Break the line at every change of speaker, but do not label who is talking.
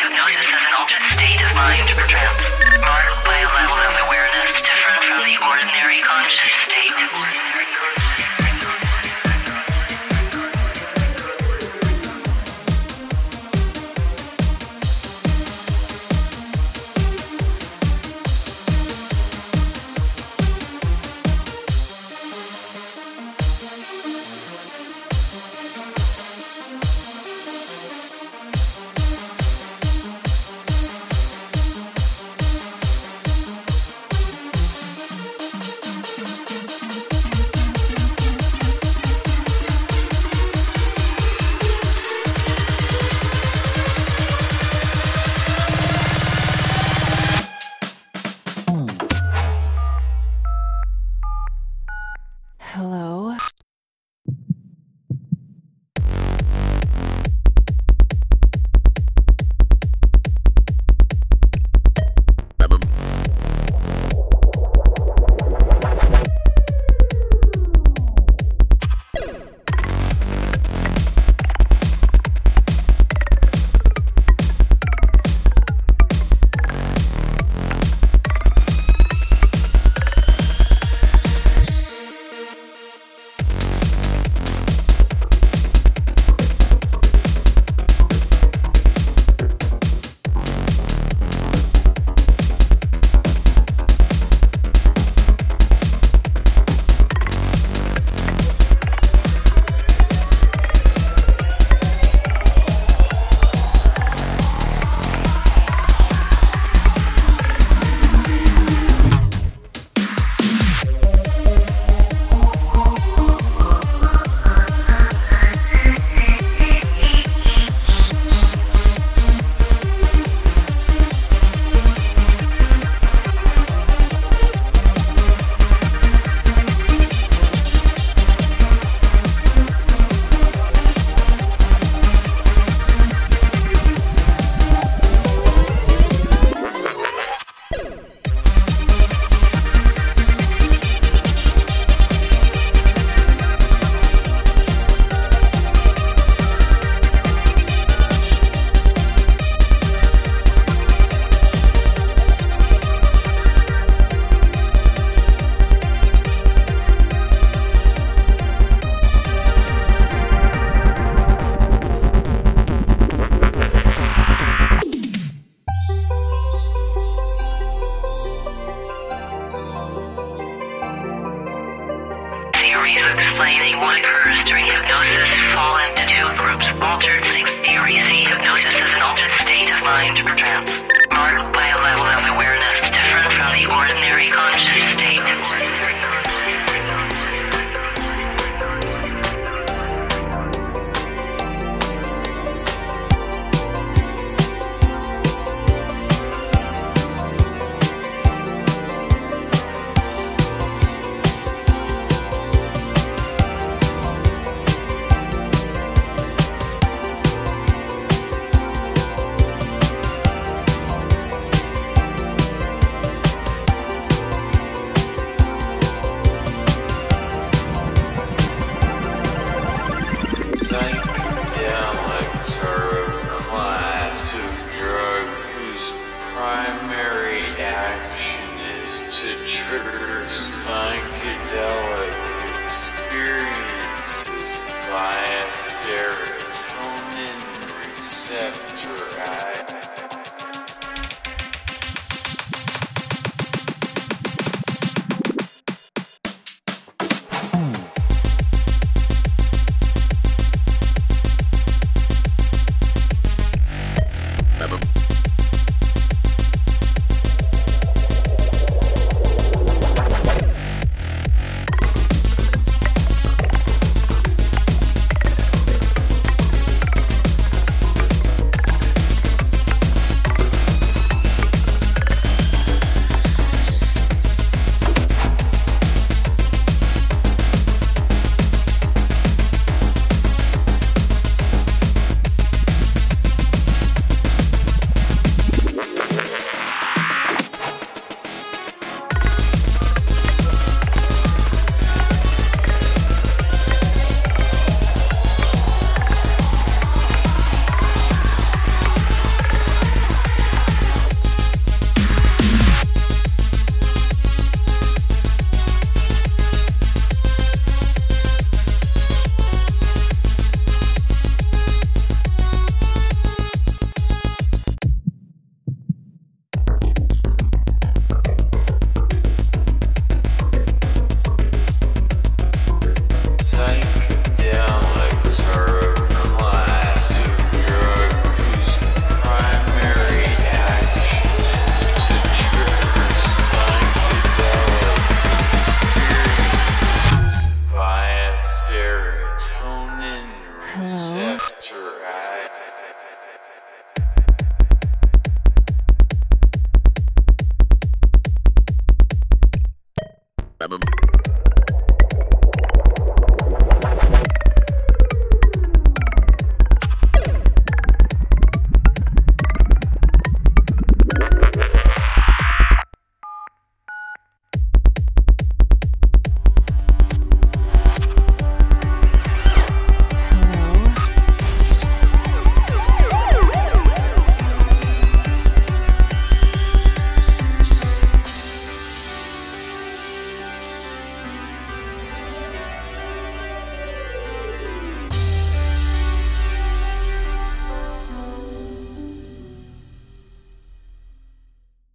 hypnosis as an altered state of mind or trance, marked by a level of awareness different from the ordinary consciousness.